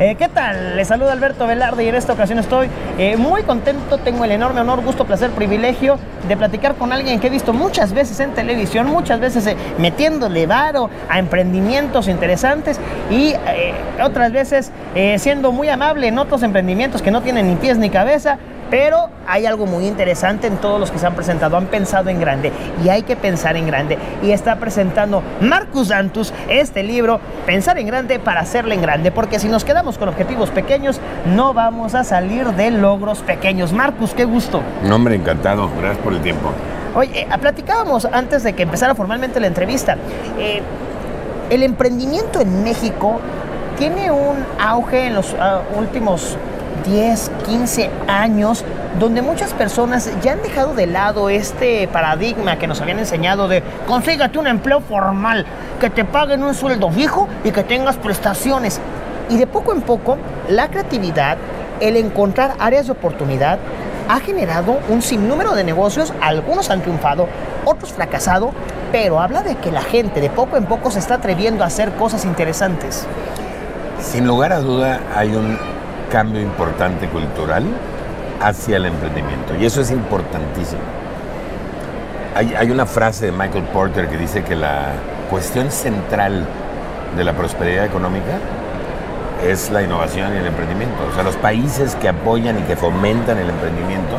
Eh, ¿Qué tal? Les saluda Alberto Velarde y en esta ocasión estoy eh, muy contento, tengo el enorme honor, gusto, placer, privilegio de platicar con alguien que he visto muchas veces en televisión, muchas veces eh, metiéndole varo a emprendimientos interesantes y otras veces siendo muy amable en otros emprendimientos que no tienen ni pies ni cabeza pero hay algo muy interesante en todos los que se han presentado. Han pensado en grande y hay que pensar en grande. Y está presentando Marcus Dantus este libro, Pensar en grande para hacerle en grande. Porque si nos quedamos con objetivos pequeños, no vamos a salir de logros pequeños. Marcus, qué gusto. Un hombre encantado. Gracias por el tiempo. Oye, eh, platicábamos antes de que empezara formalmente la entrevista. Eh, el emprendimiento en México tiene un auge en los ah, últimos 10, 15 años, donde muchas personas ya han dejado de lado este paradigma que nos habían enseñado de consígate un empleo formal, que te paguen un sueldo fijo y que tengas prestaciones. Y de poco en poco, la creatividad, el encontrar áreas de oportunidad, ha generado un sinnúmero de negocios, algunos han triunfado, otros fracasado, pero habla de que la gente de poco en poco se está atreviendo a hacer cosas interesantes. Sin lugar a duda hay un cambio importante cultural hacia el emprendimiento. Y eso es importantísimo. Hay, una frase de Michael Porter que dice que la cuestión central de la prosperidad económica es la innovación y el emprendimiento. O sea, los países que apoyan y que fomentan el emprendimiento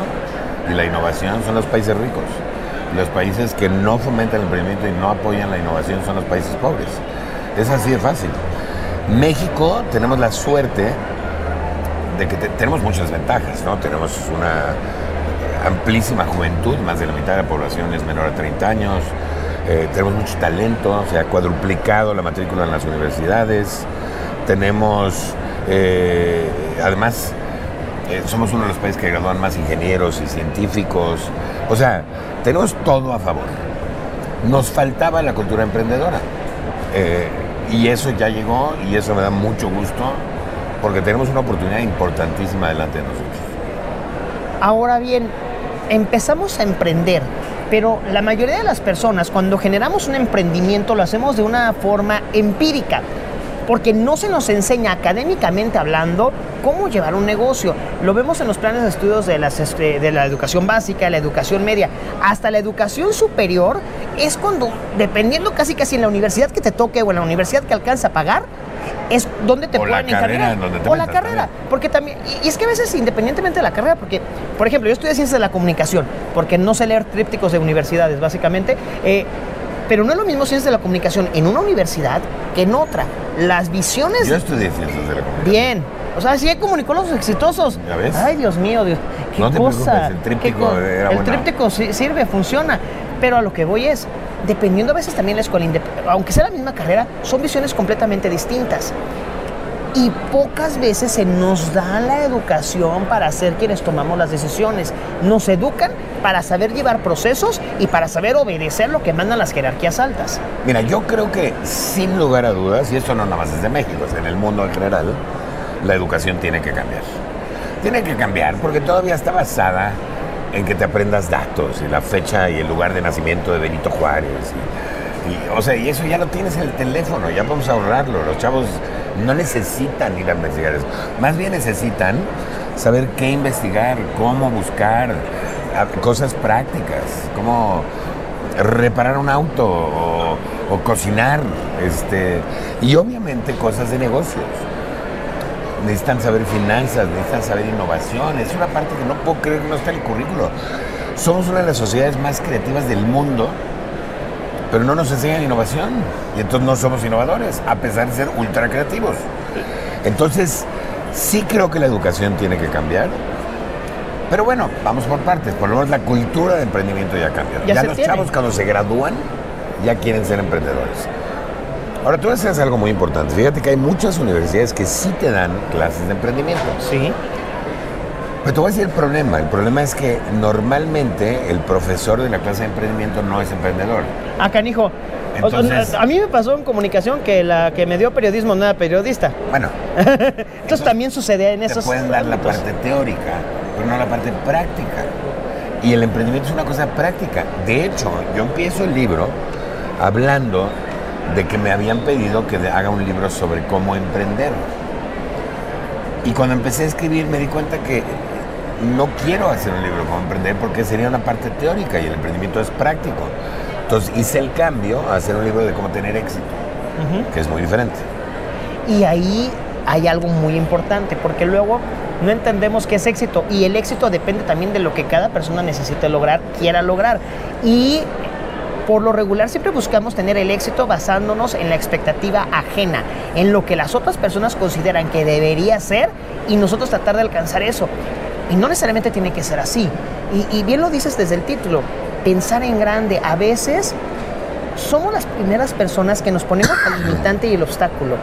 y la innovación son los países ricos. Los países que no fomentan el emprendimiento y no apoyan la innovación son los países pobres. Es así de fácil. México tenemos la suerte que tenemos muchas ventajas, ¿no? Tenemos una amplísima juventud, más de la mitad de la población es menor a 30 años, eh, tenemos mucho talento, se ha cuadruplicado la matrícula en las universidades, tenemos, eh, además, eh, somos uno de los países que gradúan más ingenieros y científicos, o sea, tenemos todo a favor. Nos faltaba la cultura emprendedora. y eso ya llegó y eso me da mucho gusto porque tenemos una oportunidad importantísima delante de nosotros. Ahora bien, empezamos a emprender, pero la mayoría de las personas cuando generamos un emprendimiento lo hacemos de una forma empírica, porque no se nos enseña académicamente hablando cómo llevar un negocio. Lo vemos en los planes de estudios de, las, este, de la educación básica, la educación media, hasta la educación superior, es cuando, dependiendo casi casi en la universidad que te toque o en la universidad que alcanza a pagar, es donde te pueden encargar. o la carrera. Porque también, y, es que a veces independientemente de la carrera, porque, por ejemplo, yo estudié ciencias de la comunicación, porque no sé leer trípticos de universidades, básicamente. Eh, pero no es lo mismo ciencias de la comunicación en una universidad que en otra. Las visiones. Yo estudié ciencias de la comunicación. Bien. O sea, sí hay comunicólogos exitosos. ¿Ya ves? Ay, Dios mío, Dios. Qué cosa. el tríptico era El tríptico sirve, funciona. Pero a lo que voy es, dependiendo a veces también la escuela, aunque sea la misma carrera, son visiones completamente distintas. Y pocas veces se nos da la educación para ser quienes tomamos las decisiones. Nos educan para saber llevar procesos y para saber obedecer lo que mandan las jerarquías altas. Mira, yo creo que sin lugar a dudas, y esto no nada más es de México, es en el mundo en general, la educación tiene que cambiar. Tiene que cambiar porque todavía está basada en que te aprendas datos y la fecha y el lugar de nacimiento de Benito Juárez. O sea, y eso ya lo tienes en el teléfono, ya podemos ahorrarlo. Los chavos no necesitan ir a investigar eso. Más bien necesitan saber qué investigar, cómo buscar, cosas prácticas, cómo reparar un auto o, cocinar, este, y obviamente cosas de negocios necesitan saber finanzas, necesitan saber innovación. Es una parte que no puedo creer que no está en el currículo. Somos una de las sociedades más creativas del mundo, pero no nos enseñan innovación. Y entonces no somos innovadores, a pesar de ser ultra creativos. Entonces, sí creo que la educación tiene que cambiar. Pero bueno, vamos por partes. Por lo menos la cultura de emprendimiento ya cambió. Ya, los chavos cuando se gradúan ya quieren ser emprendedores. Ahora, tú haces algo muy importante. Fíjate que hay muchas universidades que sí te dan clases de emprendimiento. Sí. Pero te voy a decir el problema. El problema es que normalmente el profesor de la clase de emprendimiento no es emprendedor. Ah, canijo. Entonces, a mí me pasó en comunicación que la que me dio periodismo no era periodista. Bueno. entonces, también sucede en esos. Te pueden dar la parte teórica, pero no la parte práctica. Y el emprendimiento es una cosa práctica. De hecho, yo empiezo el libro hablando de que me habían pedido que haga un libro sobre cómo emprender. Y cuando empecé a escribir me di cuenta que no quiero hacer un libro como emprender porque sería una parte teórica y el emprendimiento es práctico. Entonces hice el cambio a hacer un libro de cómo tener éxito, que es muy diferente. Y ahí hay algo muy importante, porque luego no entendemos qué es éxito y el éxito depende también de lo que cada persona necesite lograr, quiera lograr. Y por lo regular siempre buscamos tener el éxito basándonos en la expectativa ajena, en lo que las otras personas consideran que debería ser y nosotros tratar de alcanzar eso. Y no necesariamente tiene que ser así. Y, y bien lo dices desde el título, pensar en grande. A veces somos las primeras personas que nos ponemos el limitante y el obstáculo.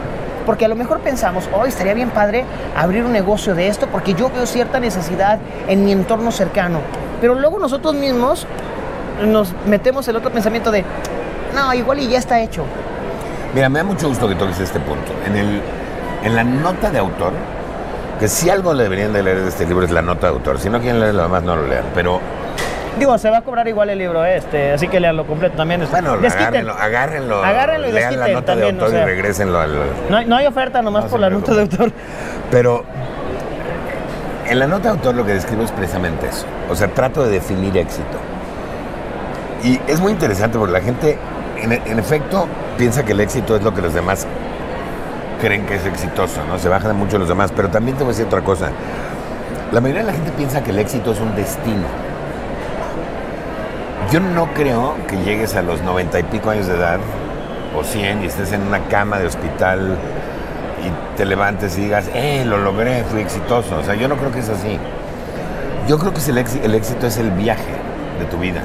Porque a lo mejor pensamos, hoy estaría bien padre abrir un negocio de esto porque yo veo cierta necesidad en mi entorno cercano. Pero luego nosotros mismos nos metemos el otro pensamiento de, no, igual y ya está hecho. Mira, me da mucho gusto que toques este punto. En, el, en la nota de autor, que si algo le deberían de leer de este libro es la nota de autor. Si no quieren leer lo demás, no lo lean. Pero Digo, se va a cobrar igual el libro este, así que leanlo completo también. Bueno, Desquiten. agárrenlo, agárrenlo, Agárrenlo y lean la nota también, de autor o sea. y regrésenlo al... No, hay- no hay oferta nomás No por la nota de autor. Pero en la nota de autor lo que describo es precisamente eso. O sea, trato de definir éxito. Y es muy interesante porque la gente, en, en efecto, piensa que el éxito es lo que los demás creen que es exitoso, ¿no? Se bajan mucho los demás. Pero también te voy a decir otra cosa. La mayoría de la gente piensa que el éxito es un destino. Yo no creo que llegues a los noventa y pico años de edad, o 100, y estés en una cama de hospital y te levantes y digas, eh, lo logré, fui exitoso. O sea, yo no creo que es así. Yo creo que es el, éxito, el éxito es el viaje de tu vida.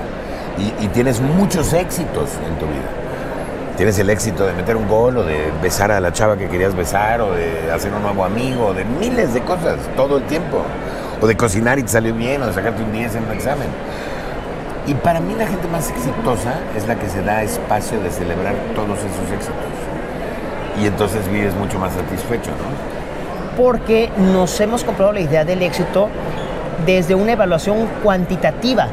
Y, y tienes muchos éxitos en tu vida. Tienes el éxito de meter un gol, o de besar a la chava que querías besar, o de hacer un nuevo amigo, de miles de cosas, todo el tiempo. O de cocinar y te salió bien, o de sacarte un 10 en un examen. Y para mí la gente más exitosa es la que se da espacio de celebrar todos esos éxitos. Y entonces vives mucho más satisfecho, ¿no? Porque nos hemos comprado la idea del éxito desde una evaluación cuantitativa.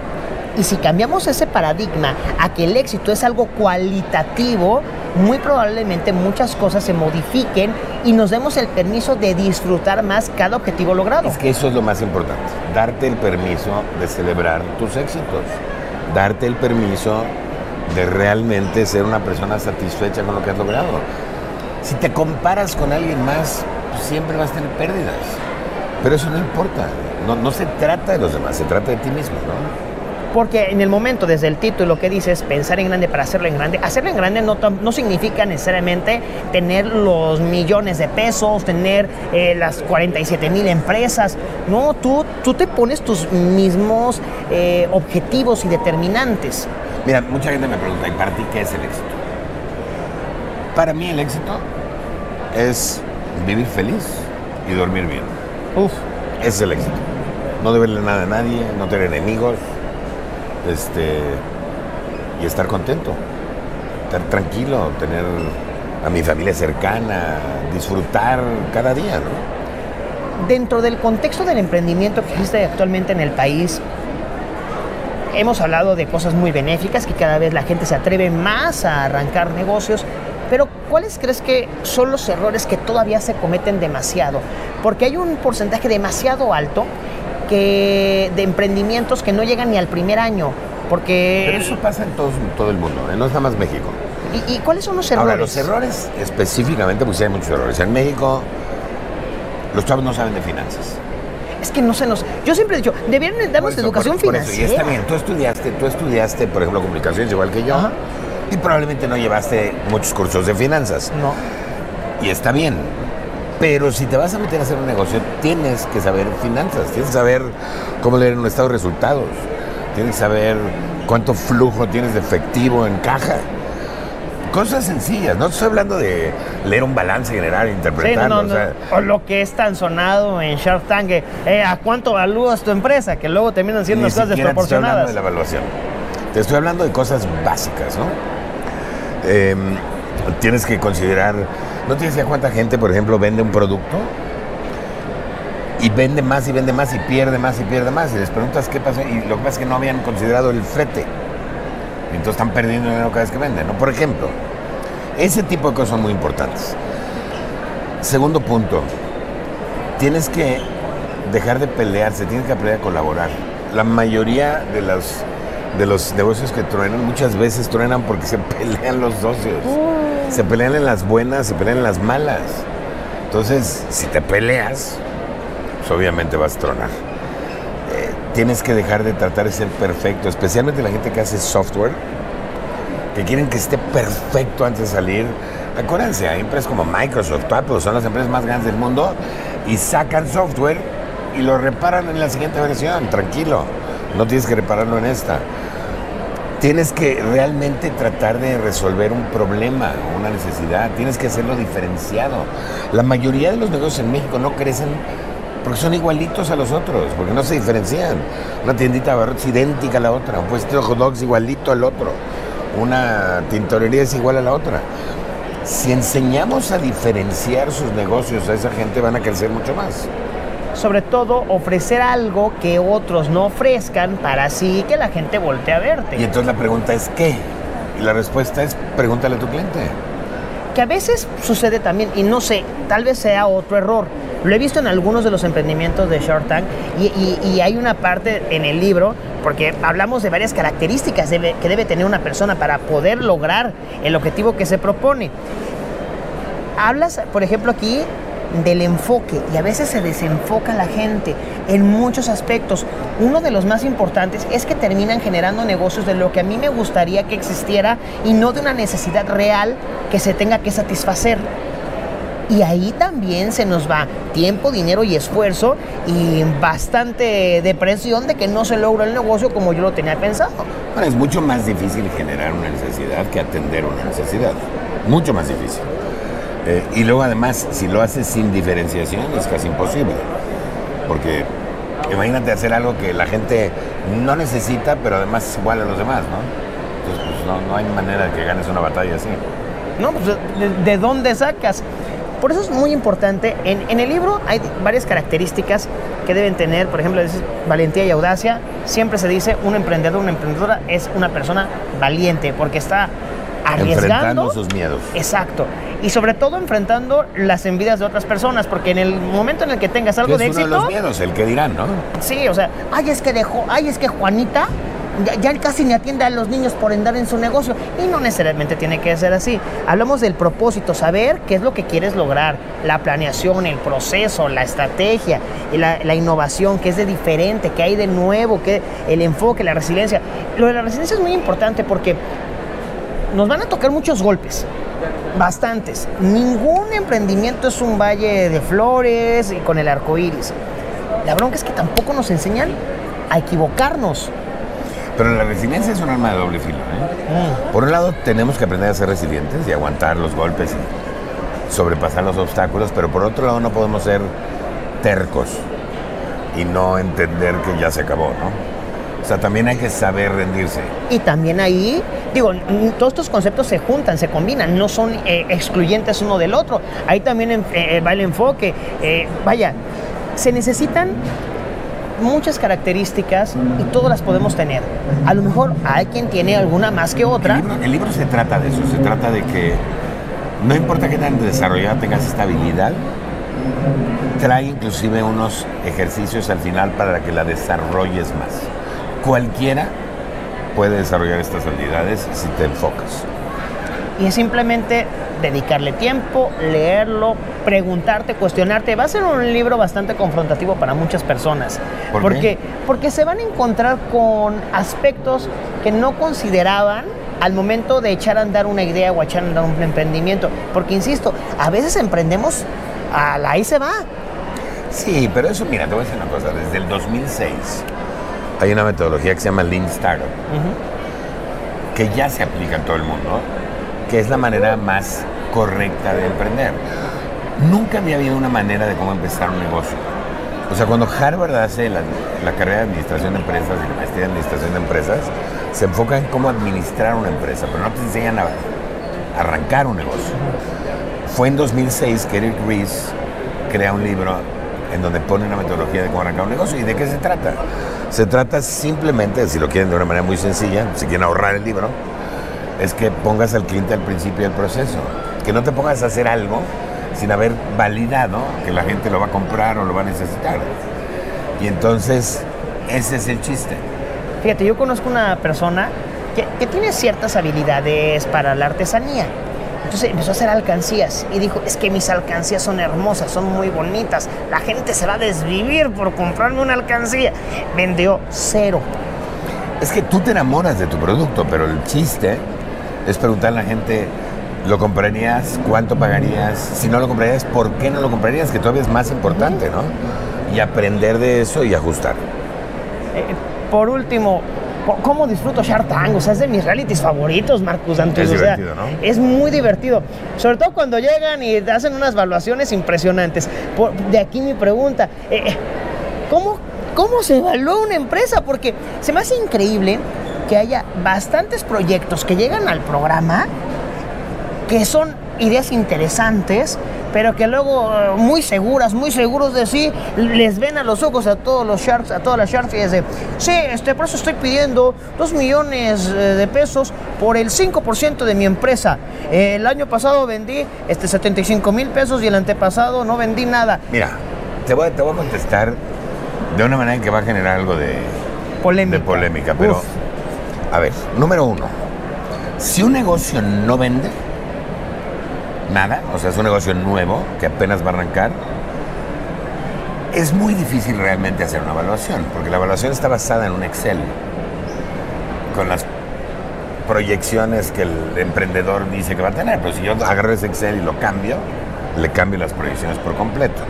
Y si cambiamos ese paradigma a que el éxito es algo cualitativo, muy probablemente muchas cosas se modifiquen y nos demos el permiso de disfrutar más cada objetivo logrado. Es que eso es lo más importante, darte el permiso de celebrar tus éxitos, darte el permiso de realmente ser una persona satisfecha con lo que has logrado. Si te comparas con alguien más, pues siempre vas a tener pérdidas. Pero eso no importa, no, no se trata de los demás, se trata de ti mismo, ¿no? Porque en el momento, desde el título que dices, pensar en grande para hacerlo en grande, hacerlo en grande no, no significa necesariamente tener los millones de pesos, tener eh, las 47 mil empresas. No, tú, tú te pones tus mismos eh, objetivos y determinantes. Mira, mucha gente me pregunta, ¿y para ti qué es el éxito? Para mí el éxito es vivir feliz y dormir bien. Uf, Ese es el éxito. No deberle nada a nadie, no tener enemigos, este, y estar contento, estar tranquilo, tener a mi familia cercana, disfrutar cada día, ¿no? dentro del contexto del emprendimiento que existe actualmente en el país, hemos hablado de cosas muy benéficas, que cada vez la gente se atreve más a arrancar negocios, pero ¿cuáles crees que son los errores que todavía se cometen demasiado? Porque hay un porcentaje demasiado alto que, de emprendimientos que no llegan ni al primer año, porque... Pero eso pasa en todo, todo el mundo, ¿eh? no es nada más México. ¿Y, y cuáles son los errores? Ahora, los errores específicamente, pues sí hay muchos errores. En México, los chavos no saben de finanzas. Es que no se nos... Yo siempre he dicho, debieron darnos eso, educación por- por eso. financiera. Y está bien, tú estudiaste, tú estudiaste, por ejemplo, comunicaciones igual que yo, Ajá. y probablemente no llevaste muchos cursos de finanzas. No. Y está bien. Pero si te vas a meter a hacer un negocio, tienes que saber finanzas, tienes que saber cómo leer un estado de resultados, tienes que saber cuánto flujo tienes de efectivo en caja. Cosas sencillas, no estoy hablando de leer un balance general e Sí, no, interpretarlo. no, o no. O lo que es tan sonado en Shark Tank, eh, ¿a cuánto evalúas tu empresa? Que luego terminan siendo cosas siquiera te estoy hablando desproporcionadas. de la evaluación. Te estoy hablando de cosas básicas, ¿no? Em, tienes que considerar, ¿no tienes idea cuánta gente, por ejemplo, vende un producto? Y vende más y vende más y pierde más y pierde más. Y les preguntas qué pasó. Y lo que pasa es que no habían considerado el flete. Y entonces están perdiendo dinero cada vez que venden, ¿no? Por ejemplo, ese tipo de cosas son muy importantes. Segundo punto, tienes que dejar de pelearse, tienes que aprender a colaborar. La mayoría de los, de los negocios que truenan, muchas veces truenan porque se pelean los socios. Se pelean en las buenas, se pelean en las malas. Entonces, si te peleas, pues obviamente vas a tronar. Eh, tienes que dejar de tratar de ser perfecto, especialmente la gente que hace software, que quieren que esté perfecto antes de salir. Acuérdense, hay empresas como Microsoft, Apple, son las empresas más grandes del mundo y sacan software y lo reparan en la siguiente versión, tranquilo. No tienes que repararlo en esta. Tienes que realmente tratar de resolver un problema, una necesidad. Tienes que hacerlo diferenciado. La mayoría de los negocios en México no crecen porque son igualitos a los otros, porque no se diferencian. Una tiendita de abarrotes idéntica a la otra, un puesto de hot dogs igualito al otro, una tintorería es igual a la otra. Si enseñamos a diferenciar sus negocios a esa gente, van a crecer mucho más sobre todo ofrecer algo que otros no ofrezcan para así que la gente voltee a verte. Y entonces la pregunta es ¿qué? Y la respuesta es pregúntale a tu cliente. Que a veces sucede también, y no sé, tal vez sea otro error. Lo he visto en algunos de los emprendimientos de Short Tank y, hay una parte en el libro, porque hablamos de varias características que debe tener una persona para poder lograr el objetivo que se propone. Hablas, por ejemplo, aquí del enfoque y a veces se desenfoca la gente en muchos aspectos. Uno de los más importantes es que terminan generando negocios de lo que a mí me gustaría que existiera y no de una necesidad real que se tenga que satisfacer. Y ahí también se nos va tiempo, dinero y esfuerzo y bastante depresión de que no se logra el negocio como yo lo tenía pensado. Bueno, es mucho más difícil generar una necesidad que atender una necesidad. Mucho más difícil. Eh, y luego además, si lo haces sin diferenciación, es casi imposible. Porque imagínate hacer algo que la gente no necesita, pero además es igual a los demás, ¿no? Entonces, pues no, hay manera de que ganes una batalla así. No, pues ¿de, dónde sacas? Por eso es muy importante. En, en, el libro hay varias características que deben tener. Por ejemplo, valentía y audacia. Siempre se dice un emprendedor, una emprendedora es una persona valiente porque está arriesgando. Enfrentando sus miedos. Exacto. Y sobre todo enfrentando las envidias de otras personas, porque en el momento en el que tengas algo de éxito. Uno de los miedos, el que dirán, ¿no? Sí, o sea, ay, es que dejó, ay, es que Juanita ya, casi ni atiende a los niños por andar en su negocio. Y no necesariamente tiene que ser así. Hablamos del propósito, saber qué es lo que quieres lograr, la planeación, el proceso, la estrategia, la, la innovación, qué es de diferente, qué hay de nuevo, qué, el enfoque, la resiliencia. Lo de la resiliencia es muy importante porque nos van a tocar muchos golpes, bastantes. Ningún emprendimiento es un valle de flores y con el arco iris. La bronca es que tampoco nos enseñan a equivocarnos. Pero la resiliencia es un arma de doble filo. ¿eh? Mm. Por un lado, tenemos que aprender a ser resilientes y aguantar los golpes y sobrepasar los obstáculos, pero por otro lado, no podemos ser tercos y no entender que ya se acabó, ¿no? O sea, también hay que saber rendirse. Y también ahí, digo, todos estos conceptos se juntan, se combinan, no son eh, excluyentes uno del otro. Ahí también eh, va el enfoque. Eh, vaya, se necesitan muchas características y todas las podemos tener. A lo mejor hay quien tiene alguna más que otra. El libro, el libro se trata de eso, se trata de que no importa qué tan desarrollada tengas esta habilidad, trae inclusive unos ejercicios al final para que la desarrolles más cualquiera puede desarrollar estas habilidades si te enfocas. Y es simplemente dedicarle tiempo, leerlo, preguntarte, cuestionarte. Va a ser un libro bastante confrontativo para muchas personas. ¿Por porque, qué? porque se van a encontrar con aspectos que no consideraban al momento de echar a andar una idea o echar a andar un emprendimiento. Porque, insisto, a veces emprendemos a la ahí se va. Sí, pero eso, mira, te voy a decir una cosa. Desde el 2006 hay una metodología que se llama Lean Startup, que ya se aplica en todo el mundo, que es la manera más correcta de emprender. Nunca había habido una manera de cómo empezar un negocio. O sea, cuando Harvard hace la, carrera de administración de empresas y la maestría de administración de empresas, se enfoca en cómo administrar una empresa, pero no te enseñan a arrancar un negocio. Fue en 2006 que Eric Ries crea un libro en donde pone una metodología de cómo arrancar un negocio. ¿Y de qué se trata? Se trata simplemente, si lo quieren de una manera muy sencilla, si quieren ahorrar el libro, es que pongas al cliente al principio del proceso. Que no te pongas a hacer algo sin haber validado que la gente lo va a comprar o lo va a necesitar. Y entonces, ese es el chiste. Fíjate, yo conozco una persona que, que tiene ciertas habilidades para la artesanía. Entonces empezó a hacer alcancías y dijo, es que mis alcancías son hermosas, son muy bonitas. La gente se va a desvivir por comprarme una alcancía. Vendió cero. Es que tú te enamoras de tu producto, pero el chiste es preguntarle a la gente, ¿lo comprarías? ¿Cuánto pagarías? Si no lo comprarías, ¿por qué no lo comprarías? Que todavía es más importante, ¿no? Y aprender de eso y ajustar. Eh, por último, ¿cómo disfruto Shark Tank? O sea, es de mis realities favoritos, Marcus Antus. Es o sea, divertido, ¿no? Es muy divertido. Sobre todo cuando llegan y hacen unas evaluaciones impresionantes. Por- de aquí mi pregunta. eh, eh, ¿cómo, ¿Cómo se evalúa una empresa? Porque se me hace increíble que haya bastantes proyectos que llegan al programa que son ideas interesantes, pero que luego eh, muy seguras, muy seguros de sí, les ven a los ojos a todos los sharks, a todas las sharks y de, sí, este, por eso estoy pidiendo 2 millones eh, de pesos por el 5% de mi empresa. Eh, el año pasado vendí este, 75 mil pesos y el antepasado no vendí nada. Mira, te voy, te voy a contestar de una manera en que va a generar algo de, Polémica. de polémica. Pero, Uf. a ver, número uno, si un negocio no vende nada, o sea, es un negocio nuevo que apenas va a arrancar, es muy difícil realmente hacer una evaluación, porque la evaluación está basada en un Excel, con las proyecciones que el emprendedor dice que va a tener. Pero si yo agarro ese Excel y lo cambio, le cambio las proyecciones por completo.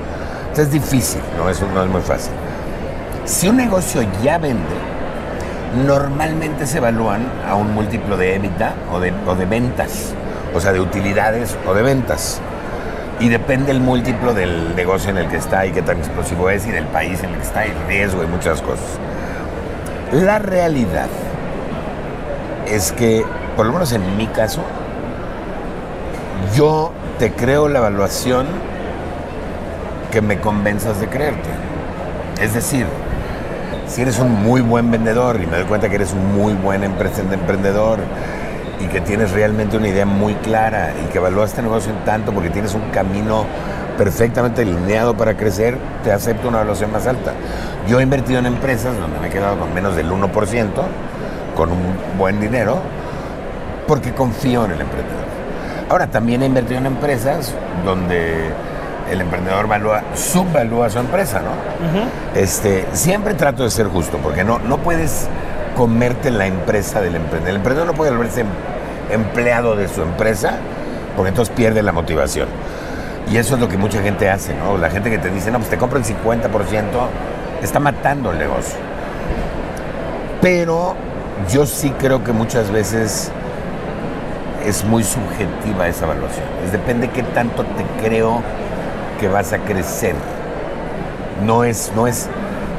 Entonces es difícil, no es, no es muy fácil. Si un negocio ya vende, normalmente se evalúan a un múltiplo de EBITDA o de ventas, o sea, de utilidades o de ventas. Y depende el múltiplo del negocio en el que está y qué tan explosivo es y del país en el que está y riesgo y muchas cosas. La realidad es que, por lo menos en mi caso, yo te creo la evaluación que me convenzas de creerte. Es decir, si eres un muy buen vendedor y me doy cuenta que eres un muy buen empre- emprendedor y que tienes realmente una idea muy clara y que evalúas este negocio en tanto porque tienes un camino perfectamente alineado para crecer, te acepto una evaluación más alta. Yo he invertido en empresas donde me he quedado con menos del 1%, con un buen dinero, porque confío en el emprendedor. Ahora, también he invertido en empresas donde el emprendedor valúa, subvalúa su empresa, ¿no? este, siempre trato de ser justo, porque no, no puedes comerte la empresa del emprendedor. El emprendedor no puede volverse em- empleado de su empresa, porque entonces pierde la motivación. Y eso es lo que mucha gente hace, ¿no? La gente que te dice, no, pues te compro el 50%, está matando el negocio. Pero yo sí creo que muchas veces es muy subjetiva esa evaluación. Es depende qué tanto te creo que vas a crecer. No es, no es,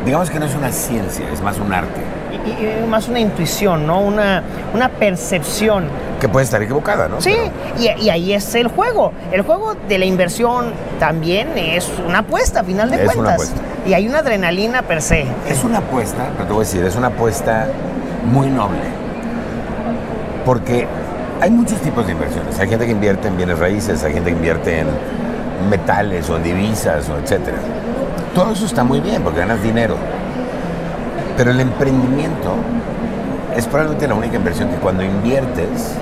digamos que no es una ciencia, es más un arte. Y, más una intuición, ¿no? Una, una percepción. Que puede estar equivocada, ¿no? Sí, Pero y, y ahí es el juego. El juego de la inversión también es una apuesta, a final de Es una cuentas. apuesta. Y hay una adrenalina per se. es una apuesta, pero te voy a decir, es una apuesta muy noble. Porque hay muchos tipos de inversiones. Hay gente que invierte en bienes raíces, hay gente que invierte en metales o en divisas o etcétera. Todo eso está muy bien porque ganas dinero. Pero el emprendimiento es probablemente la única inversión que cuando inviertes,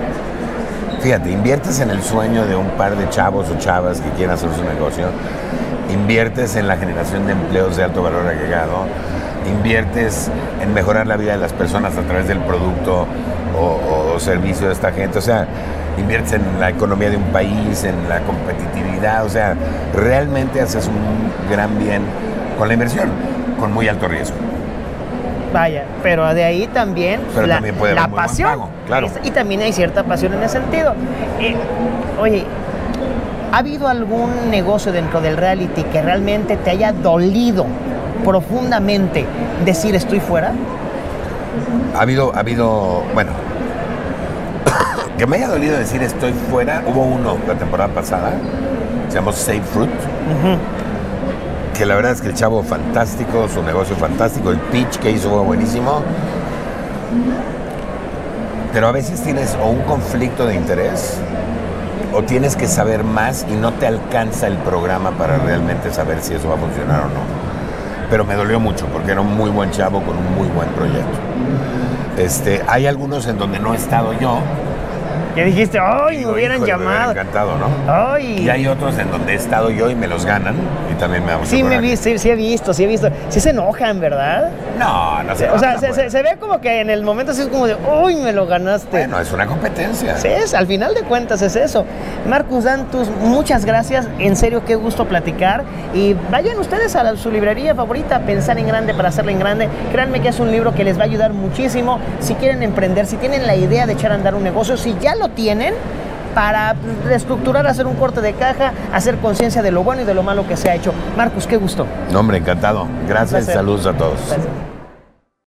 fíjate, inviertes en el sueño de un par de chavos o chavas que quieren hacer su negocio, inviertes en la generación de empleos de alto valor agregado, inviertes en mejorar la vida de las personas a través del producto o, o servicio de esta gente, o sea, inviertes en la economía de un país, en la competitividad, o sea, realmente haces un gran bien con la inversión, con muy alto riesgo. Vaya, pero de ahí también Pero la, también puede la pasión. pago, claro. Y, y también hay cierta pasión en ese sentido. Eh, oye, ¿ha habido algún negocio dentro del reality que realmente te haya dolido profundamente decir estoy fuera? Ha habido, ha habido, bueno, que me haya dolido decir estoy fuera. Hubo uno la temporada pasada, se llamó Safe Fruit, que la verdad es que el chavo fantástico, su negocio fantástico, el pitch que hizo fue buenísimo. Pero a veces tienes o un conflicto de interés o tienes que saber más y no te alcanza el programa para realmente saber si eso va a funcionar o no. Pero me dolió mucho porque era un muy buen chavo con un muy buen proyecto. Este, hay algunos en donde no he estado yo, Que dijiste, ¡ay, me hubieran "Híjole, me llamado! encantado, ¿no? ¡Ay! Y hay otros en donde he estado yo y me los ganan y también me mucho Sí, me vi, sí, sí he visto, sí he visto. Sí se enojan, ¿verdad? No, no se o sea, se, se- se ve como que en el momento así es como de, ¡uy, me lo ganaste! Bueno, es una competencia. Sí, es, al final de cuentas es eso. Marcus Dantus, muchas gracias. En serio, qué gusto platicar. Y vayan ustedes a la- su librería favorita, Pensar en Grande para hacerlo en grande. Créanme que es un libro que les va a ayudar muchísimo si quieren emprender, si tienen la idea de echar a andar un negocio, si ya lo tienen para reestructurar, hacer un corte de caja, hacer conciencia de lo bueno y de lo malo que se ha hecho. Marcus, qué gusto. No, hombre, encantado. Gracias saludos a todos. Gracias.